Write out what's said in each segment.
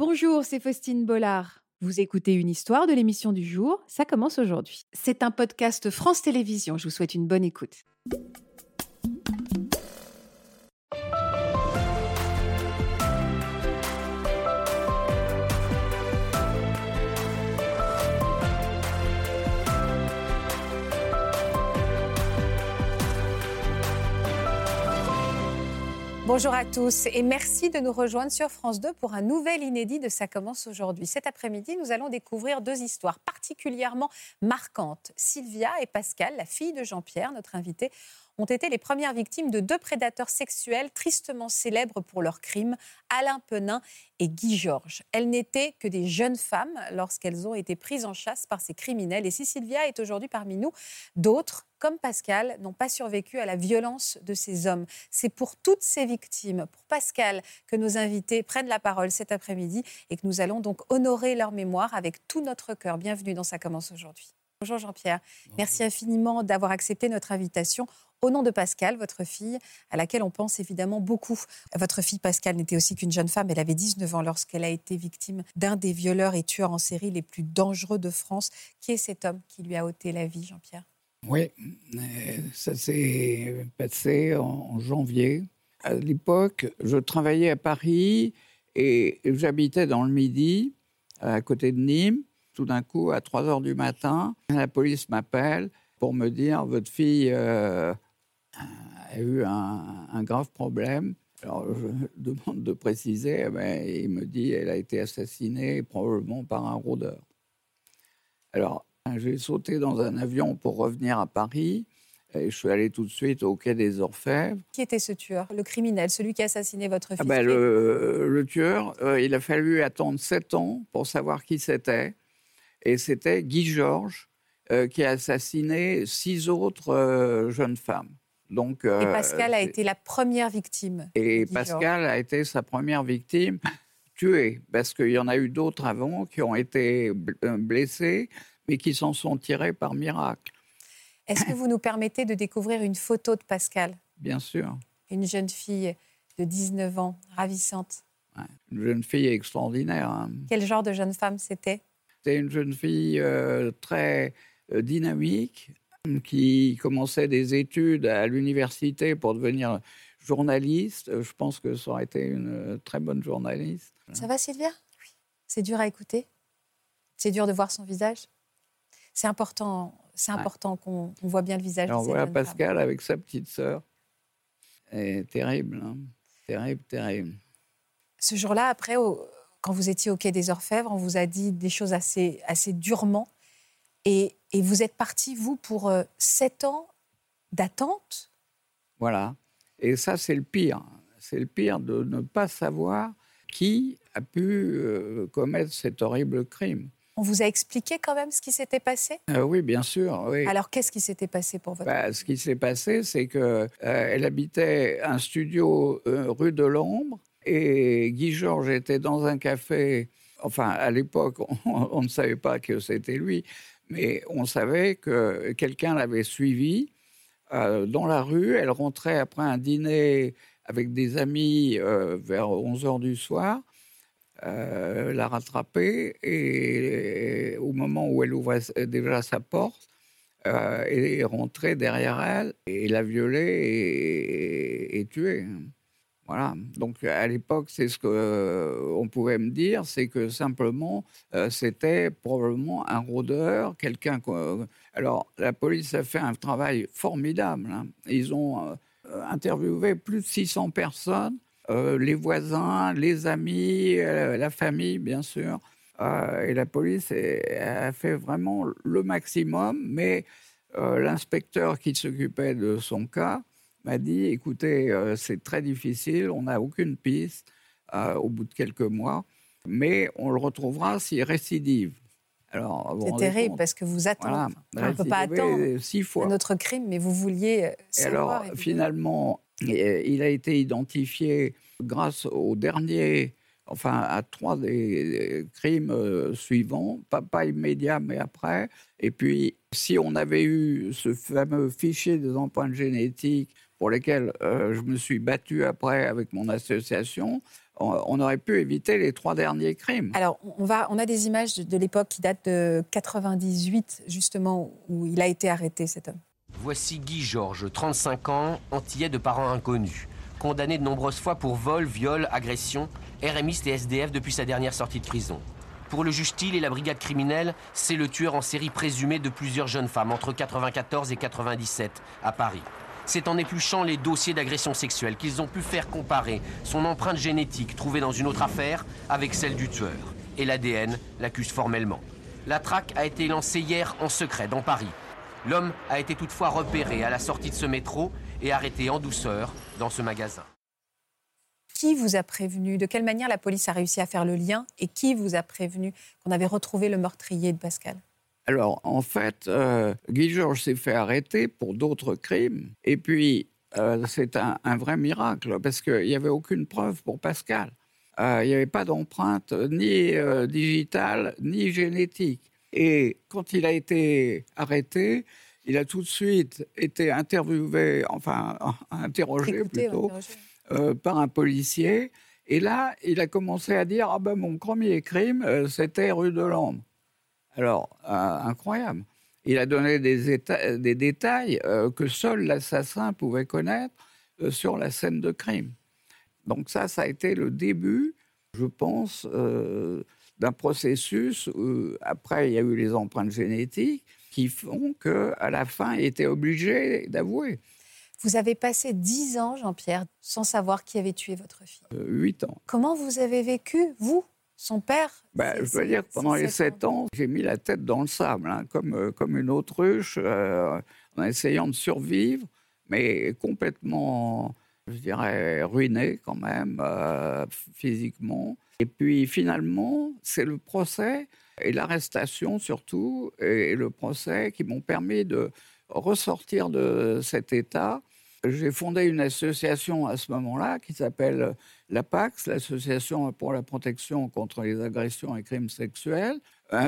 Bonjour, c'est Faustine Bollard. Vous écoutez une histoire de l'émission du jour, ça commence aujourd'hui. C'est un podcast France Télévisions, je vous souhaite une bonne écoute. Bonjour à tous et merci de nous rejoindre sur France 2 pour un nouvel inédit de Ça commence aujourd'hui. Cet après-midi, nous allons découvrir deux histoires particulièrement marquantes. Sylvia et Pascal, la fille de Jean-Pierre, notre invité, ont été les premières victimes de deux prédateurs sexuels tristement célèbres pour leurs crimes, Alain Penin et Guy Georges. Elles n'étaient que des jeunes femmes lorsqu'elles ont été prises en chasse par ces criminels. Et si Sylvia est aujourd'hui parmi nous, d'autres, comme Pascal, n'ont pas survécu à la violence de ces hommes. C'est pour toutes ces victimes, pour Pascal, que nos invités prennent la parole cet après-midi et que nous allons donc honorer leur mémoire avec tout notre cœur. Bienvenue dans Ça commence aujourd'hui. Bonjour Jean-Pierre. Merci infiniment d'avoir accepté notre invitation au nom de Pascal, votre fille, à laquelle on pense évidemment beaucoup. Votre fille Pascal n'était aussi qu'une jeune femme, elle avait 19 ans lorsqu'elle a été victime d'un des violeurs et tueurs en série les plus dangereux de France. Qui est cet homme qui lui a ôté la vie, Jean-Pierre? Oui, euh, ça s'est passé en janvier. À l'époque, je travaillais à Paris et j'habitais dans le Midi, à côté de Nîmes tout d'un coup, à 3 heures du matin, la police m'appelle pour me dire votre fille euh, a eu un, grave problème. Alors, je demande de préciser, mais eh ben, il me dit elle a été assassinée probablement par un rôdeur. Alors, j'ai sauté dans un avion pour revenir à Paris. Et je suis allé tout de suite au quai des Orfèvres. Qui était ce tueur, le criminel, celui qui a assassiné votre ah ben, le, tueur, euh, il a fallu attendre sept ans pour savoir qui c'était et c'était Guy Georges euh, qui a assassiné six autres euh, jeunes femmes. Donc, euh, et Pascal a été la première victime. Et Pascal a été sa première victime tuée, parce qu'il y en a eu d'autres avant qui ont été blessés, mais qui s'en sont tirés par miracle. Est-ce que vous nous permettez de découvrir une photo de Pascal? Bien sûr. Une jeune fille de 19 ans, ravissante. une jeune fille extraordinaire. Hein. Quel genre de jeune femme c'était? C'était une jeune fille euh, très euh, dynamique qui commençait des études à l'université pour devenir journaliste. Je pense que ça aurait été une très bonne journaliste. Ça va, Sylvia? Oui. C'est dur à écouter C'est dur de voir son visage C'est important, c'est important qu'on voit bien le visage Alors, cette Pascal avec sa petite sœur. C'est terrible, hein. terrible, terrible. Ce jour-là, après, au, quand vous étiez au Quai des Orfèvres, on vous a dit des choses assez, assez durement. Et, et vous êtes parti, vous, pour euh, sept ans d'attente? Voilà. Et ça, c'est le pire. C'est le pire de ne pas savoir qui a pu euh, commettre cet horrible crime. On vous a expliqué quand même ce qui s'était passé? Euh, Oui, bien sûr. Oui. Alors, qu'est-ce qui s'était passé pour votre bah, Ce qui s'est passé, c'est qu'elle elle habitait un studio rue de l'Ombre et Guy Georges était dans un café. Enfin, à l'époque, on, ne savait pas que c'était lui, mais on savait que quelqu'un l'avait suivi euh, dans la rue. Elle rentrait après un dîner avec des amis euh, vers 11 h du soir. Euh, l'a rattrapée et, au moment où elle ouvrait déjà sa porte, elle est rentrée derrière elle et l'a violée et tuée. Voilà. Donc à l'époque, c'est ce qu'on euh, pouvait me dire, c'est que simplement euh, c'était probablement un rôdeur, quelqu'un. Alors la police a fait un travail formidable. Hein. Ils ont euh, interviewé plus de 600 personnes, les voisins, les amis, la famille, bien sûr. et la police a fait vraiment le maximum, mais l'inspecteur qui s'occupait de son cas m'a dit écoutez, euh, c'est très difficile, on n'a aucune piste euh, au bout de quelques mois, mais on le retrouvera s'il récidive. C'est terrible parce que vous attendez. on ne peut pas attendre six fois. notre crime, mais vous vouliez euh, savoir. alors, finalement, il a été identifié grâce au dernier, enfin à trois des crimes suivants, pas, pas immédiat, mais après. Et puis, si on avait eu ce fameux fichier des empreintes génétiques pour lesquels euh, je me suis battu après avec mon association, on aurait pu éviter les trois derniers crimes. Alors, on, va, on a des images de, l'époque qui datent de 98, justement, où il a été arrêté, cet homme. Voici Guy Georges, 35 ans, antillais de parents inconnus. Condamné de nombreuses fois pour vol, viol, agression, RMiste et SDF depuis sa dernière sortie de prison. Pour le juge et la brigade criminelle, c'est le tueur en série présumé de plusieurs jeunes femmes entre 94 et 97 à Paris. C'est en épluchant les dossiers d'agression sexuelle qu'ils ont pu faire comparer son empreinte génétique trouvée dans une autre affaire avec celle du tueur. Et l'ADN l'accuse formellement. La traque a été lancée hier en secret dans Paris. L'homme a été toutefois repéré à la sortie de ce métro et arrêté en douceur dans ce magasin. Qui vous a prévenu? De quelle manière la police a réussi à faire le lien Et qui vous a prévenu qu'on avait retrouvé le meurtrier de Pascal? Alors, en fait, euh, Guy Georges s'est fait arrêter pour d'autres crimes. Et puis, euh, c'est un, vrai miracle, parce qu'il n'y avait aucune preuve pour Pascal. Euh, il n'y avait pas d'empreinte ni digitale, ni génétique. Et quand il a été arrêté, il a tout de suite été interviewé, enfin, interrogé plutôt, par un policier. Et là, il a commencé à dire Ah ben, mon premier crime, c'était rue de Londres. Alors, euh, incroyable. Il a donné des, des détails euh, que seul l'assassin pouvait connaître euh, sur la scène de crime. Donc ça, ça a été le début, je pense, d'un processus où, après, il y a eu les empreintes génétiques qui font qu'à la fin, il était obligé d'avouer. Vous avez passé dix ans, Jean-Pierre, sans savoir qui avait tué votre fille. Huit ans. Comment vous avez vécu, vous, son père? Bah, Je veux dire pendant les sept ans, j'ai mis la tête dans le sable, hein, comme, euh, comme une autruche, euh, en essayant de survivre, mais complètement, je dirais, ruiné quand même, euh, physiquement. Et puis finalement, c'est le procès et l'arrestation surtout, et le procès qui m'ont permis de ressortir de cet état. J'ai fondé une association à ce moment-là qui s'appelle l'APAX, l'Association pour la protection contre les agressions et crimes sexuels,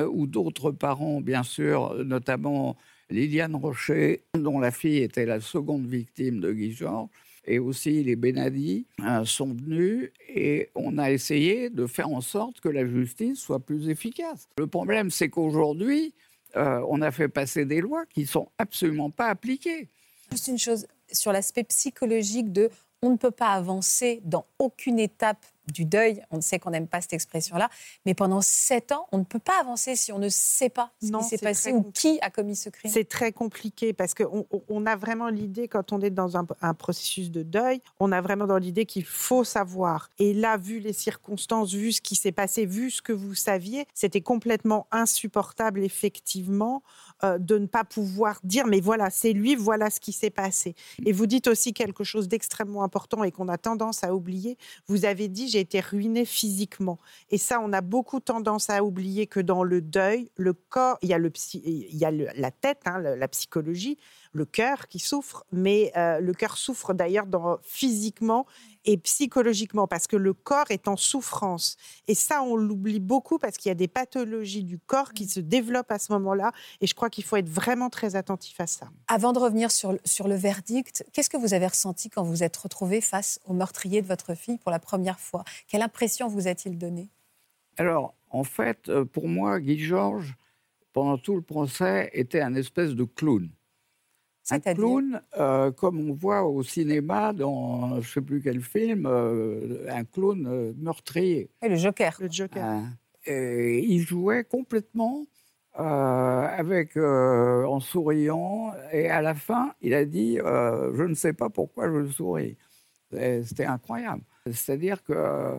où d'autres parents, bien sûr, notamment Liliane Rocher, dont la fille était la seconde victime de Guy Georges, et aussi les Benadi hein, sont venus et on a essayé de faire en sorte que la justice soit plus efficace. Le problème, c'est qu'aujourd'hui, euh, on a fait passer des lois qui sont absolument pas appliquées. Juste une chose, sur l'aspect psychologique de on ne peut pas avancer dans aucune étape du deuil. On sait qu'on n'aime pas cette expression-là, mais pendant sept ans, on ne peut pas avancer si on ne sait pas ce qui s'est passé ou qui a commis ce crime. C'est très compliqué parce qu'on on a vraiment l'idée, quand on est dans un, processus de deuil, on a vraiment dans l'idée qu'il faut savoir. Et là, vu les circonstances, vu ce qui s'est passé, vu ce que vous saviez, c'était complètement insupportable, effectivement, euh, de ne pas pouvoir dire, mais voilà, c'est lui, voilà ce qui s'est passé. Et vous dites aussi quelque chose d'extrêmement important et qu'on a tendance à oublier. Vous avez dit, j'ai été ruinée physiquement. Et ça, on a beaucoup tendance à oublier que dans le deuil, le corps, il y a, le, il y a la tête, hein, la psychologie, le cœur qui souffre, mais euh, le cœur souffre d'ailleurs physiquement et psychologiquement parce que le corps est en souffrance. Et ça, on l'oublie beaucoup parce qu'il y a des pathologies du corps qui se développent à ce moment-là. Et je crois qu'il faut être vraiment très attentif à ça. Avant de revenir sur, sur le verdict, qu'est-ce que vous avez ressenti quand vous êtes retrouvé face au meurtrier de votre fille pour la première fois? Quelle impression vous a-t-il donné Alors, en fait, euh, pour moi, Guy Georges, pendant tout le procès, était un espèce de clown. Un clown, euh, comme on voit au cinéma dans je ne sais plus quel film, euh, un clown euh, meurtrier. Et le Joker. Le Joker. Hein. il jouait complètement avec, en souriant, et à la fin, il a dit Je ne sais pas pourquoi je souris. C'était incroyable. C'est-à-dire que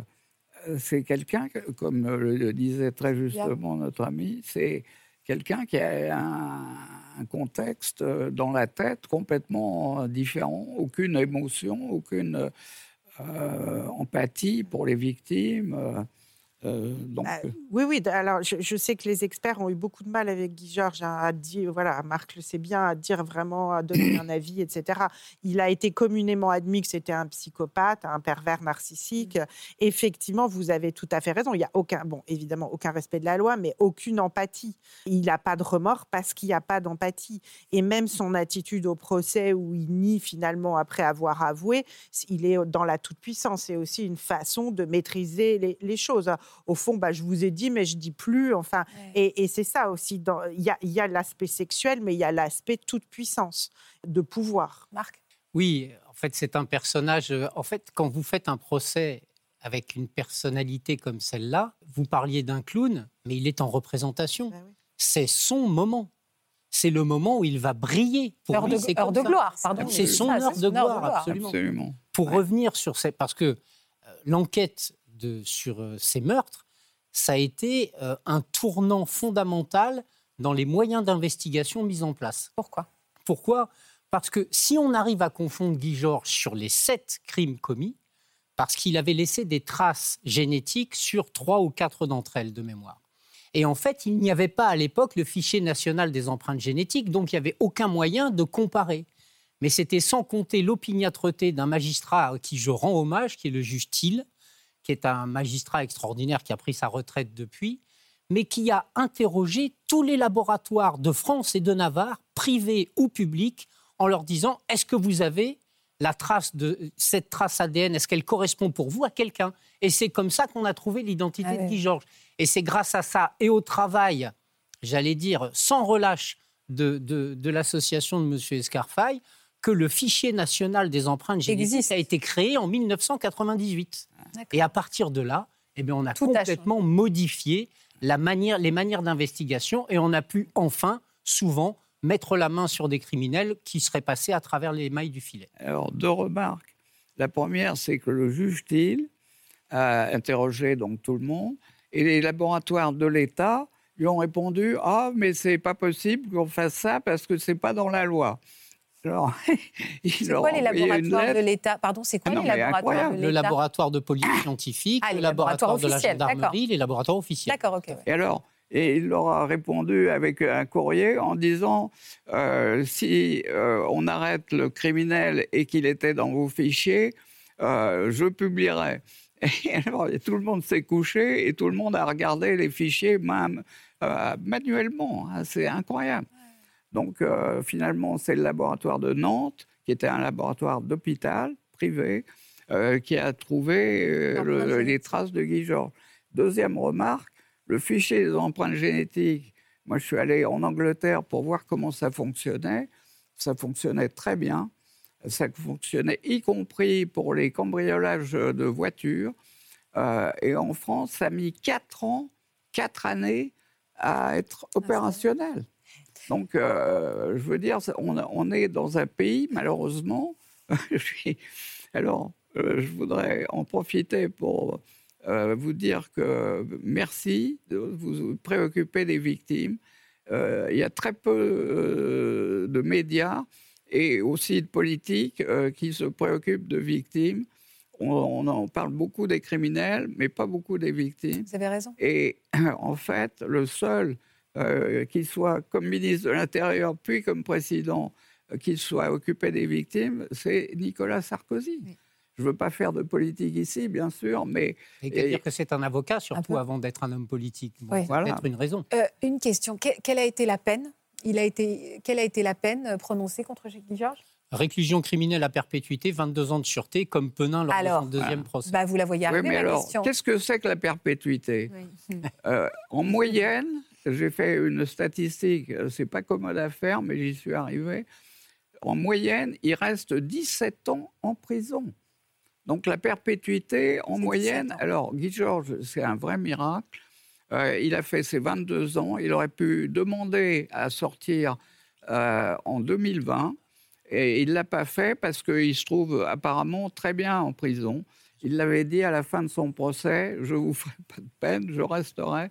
c'est quelqu'un, comme le disait très justement notre ami, c'est quelqu'un qui a un, contexte euh, dans la tête complètement différent, aucune émotion, aucune euh, empathie pour les victimes. Euh, donc, Bah, oui, oui. Alors, je, je sais que les experts ont eu beaucoup de mal avec Guy Georges hein, à dire, voilà, Marc le sait bien, à dire vraiment, à donner un avis, etc. Il a été communément admis que c'était un psychopathe, un pervers narcissique. Effectivement, vous avez tout à fait raison. Il y a aucun, bon, évidemment, aucun respect de la loi, mais aucune empathie. Il n'a pas de remords parce qu'il n'y a pas d'empathie. Et même son attitude au procès où il nie finalement après avoir avoué, il est dans la toute-puissance. C'est aussi une façon de maîtriser les, les choses. Au fond, bah, je vous ai dit, mais je dis plus. Enfin, Ouais. et, et c'est ça aussi. dans- Il y a, il y a l'aspect sexuel, mais il y a l'aspect toute-puissance, de pouvoir. Marc? Oui, en fait, c'est un personnage. euh, En fait, quand vous faites un procès avec une personnalité comme celle-là, vous parliez d'un clown, mais il est en représentation. Bah oui. C'est son moment. C'est le moment où il va briller. Pour Heure lui, de, c'est heure de gloire, pardon. C'est son heure de gloire, absolument. absolument. Pour Ouais. revenir sur ces, parce que euh, l'enquête de sur euh, ces meurtres, ça a été euh, un tournant fondamental dans les moyens d'investigation mis en place. Pourquoi? Pourquoi? Parce que si on arrive à confondre Guy Georges sur les sept crimes commis, parce qu'il avait laissé des traces génétiques sur trois ou quatre d'entre elles de mémoire. Et en fait, il n'y avait pas à l'époque le fichier national des empreintes génétiques, donc il n'y avait aucun moyen de comparer. Mais c'était sans compter l'opiniâtreté d'un magistrat à qui je rends hommage, qui est le juge Thiel, qui est un magistrat extraordinaire qui a pris sa retraite depuis, mais qui a interrogé tous les laboratoires de France et de Navarre, privés ou publics, en leur disant est-ce que vous avez la trace de cette trace ADN, est-ce qu'elle correspond pour vous à quelqu'un? Et c'est comme ça qu'on a trouvé l'identité Ah de. Guy Georges. Et c'est grâce à ça et au travail, j'allais dire, sans relâche de, de, de l'association de M. Escarfaille, que le fichier national des empreintes génétiques a été créé en 1998. D'accord. Et à partir de là, eh bien, on a Tout a complètement modifié la manière, les manières d'investigation et on a pu enfin, souvent, mettre la main sur des criminels qui seraient passés à travers les mailles du filet. Alors, deux remarques. La première, c'est que le juge Thiel a interrogé donc tout le monde et les laboratoires de l'État lui ont répondu Ah, mais c'est pas possible qu'on fasse ça parce que c'est pas dans la loi. Alors, C'est quoi a les laboratoires de l'État? Pardon, c'est quoi Ah non, les laboratoires incroyable. de Le laboratoire de police scientifique, Ah, les le laboratoires laboratoire de la officiels, d'accord. gendarmerie, les laboratoires officiels. D'accord, ok. Et alors et il leur a répondu avec un courrier en disant euh, si euh, on arrête le criminel et qu'il était dans vos fichiers, euh, je publierai. Et alors et tout le monde s'est couché et tout le monde a regardé les fichiers même euh, manuellement. hein, c'est incroyable. Donc euh, finalement, c'est le laboratoire de Nantes, qui était un laboratoire d'hôpital privé, euh, qui a trouvé euh, le- les traces de Guy Georges. Deuxième remarque, le fichier des empreintes génétiques. Moi, je suis allé en Angleterre pour voir comment ça fonctionnait. Ça fonctionnait très bien. Ça fonctionnait y compris pour les cambriolages de voitures. Euh, et en France, ça a mis quatre ans, quatre années à être opérationnel. Donc, euh, je veux dire, on, on est dans un pays, malheureusement. alors, euh, je voudrais en profiter pour euh, vous dire que merci de vous préoccuper des victimes. Il y a très peu de médias et aussi de politiques qui se préoccupent de victimes. On, on en parle beaucoup des criminels, mais pas beaucoup des victimes. Vous avez raison. Et en fait, le seul euh, qui soit comme ministre de l'Intérieur, puis comme président, euh, qui soit occupé des victimes, c'est Nicolas Sarkozy. Oui. Je ne veux pas faire de politique ici, bien sûr, mais Et Et- dire que c'est un avocat, surtout avant d'être un homme politique. Bon, Oui. c'est Voilà. peut-être une raison. Euh, une question. Que- quelle a été la peine? Il a été, Quelle a été la peine prononcée contre Guy Georges Réclusion criminelle à perpétuité, 22 ans de sûreté, comme Penin lors Alors, de son deuxième voilà. procès. bah, Vous la voyez Oui, arriver, mais ma alors, question. qu'est-ce que c'est que la perpétuité? Oui. Euh, En moyenne, j'ai fait une statistique, euh, c'est pas commode à faire, mais j'y suis arrivé. En moyenne, il reste 17 ans en prison. Donc la perpétuité, en moyenne, 17 ans. alors Guy Georges, c'est un vrai miracle. Euh, il a fait ses 22 ans, il aurait pu demander à sortir euh, en 2020, et il ne l'a pas fait parce qu'il se trouve apparemment très bien en prison. Il l'avait dit à la fin de son procès, je vous ferai pas de peine, je resterai.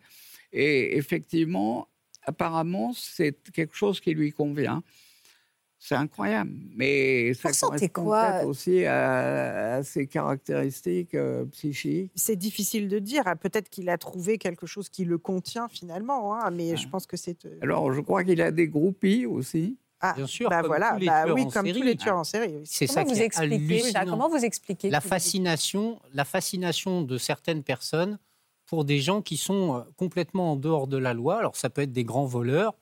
Et effectivement, apparemment, c'est quelque chose qui lui convient. C'est incroyable, mais ça correspond quoi aussi à, à ses caractéristiques euh, psychiques. C'est difficile de dire. Ah, Peut-être qu'il a trouvé quelque chose qui le contient finalement, hein, mais je pense que c'est. euh, Alors, je crois qu'il a des groupies aussi. Ah, Bien sûr, bah comme voilà, tous les bah tueurs oui, en comme tous série. les tueurs en série. C'est ça Comment vous expliquez ça? Comment vous expliquez la fascination, la fascination de certaines personnes pour des gens qui sont euh, complètement en dehors de la loi. Alors ça peut être des grands voleurs,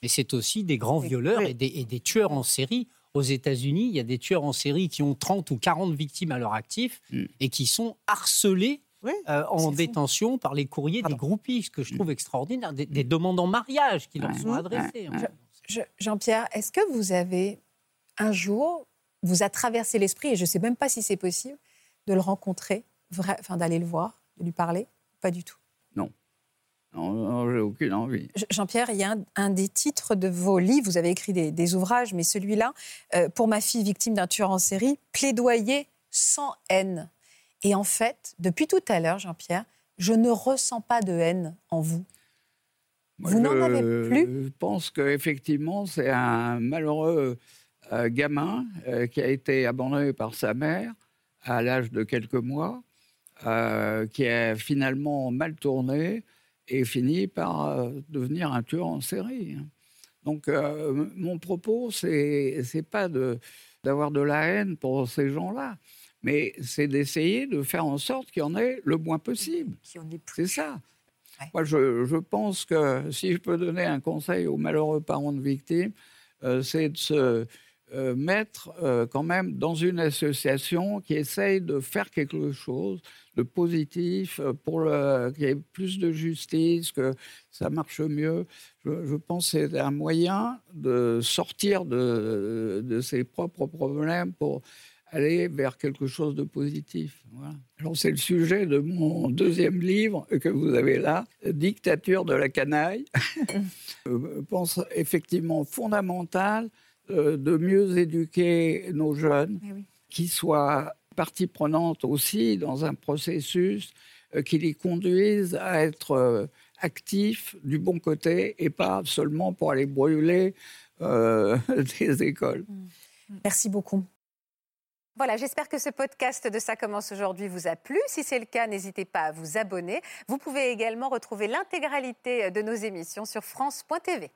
mais c'est aussi des grands violeurs et, des, et des tueurs en série. Aux États-Unis, il y a des tueurs en série qui ont 30 ou 40 victimes à leur actif Mm. et qui sont harcelés Oui, euh, en fou. détention par les courriers Pardon. des groupies, ce que je trouve extraordinaire, des, des demandes en mariage qui leur Ouais. sont Ouais. adressées. Ouais. Je- Jean-Pierre, est-ce que vous avez un jour, vous a traversé l'esprit, et je ne sais même pas si c'est possible, de le rencontrer, vrai- enfin d'aller le voir, de lui parler? Pas du tout. Non, non, j'ai aucune envie. Je- Jean-Pierre, il y a un, un des titres de vos livres, vous avez écrit des, des ouvrages, mais celui-là, euh, pour ma fille victime d'un tueur en série, plaidoyer sans haine. Et en fait, depuis tout à l'heure, Jean-Pierre, je ne ressens pas de haine en vous. Moi, Vous n'en avez plus Je pense qu'effectivement, c'est un malheureux euh, gamin euh, qui a été abandonné par sa mère à l'âge de quelques mois, euh, qui a finalement mal tourné et fini par euh, devenir un tueur en série. Donc, euh, mon propos, c'est c'est pas de d'avoir de la haine pour ces gens-là, mais c'est d'essayer de faire en sorte qu'il y en ait le moins possible. C'est ça. Ouais. Moi, je, je pense que si je peux donner un conseil aux malheureux parents de victimes, c'est de se euh, mettre euh, quand même dans une association qui essaye de faire quelque chose de positif euh, pour qu'il y ait plus de justice, que ça marche mieux. Je, je pense que c'est un moyen de sortir de, de ses propres problèmes pour aller vers quelque chose de positif. Voilà. Alors c'est le sujet de mon deuxième livre que vous avez là, Dictature de la canaille. Je pense effectivement fondamental euh, de mieux éduquer nos jeunes, Eh oui. qui soient partie prenante aussi dans un processus euh, qui les conduise à être euh, actifs du bon côté et pas seulement pour aller brûler des écoles. Merci beaucoup. Voilà, j'espère que ce podcast de Ça commence aujourd'hui vous a plu. Si c'est le cas, n'hésitez pas à vous abonner. Vous pouvez également retrouver l'intégralité de nos émissions sur France.tv.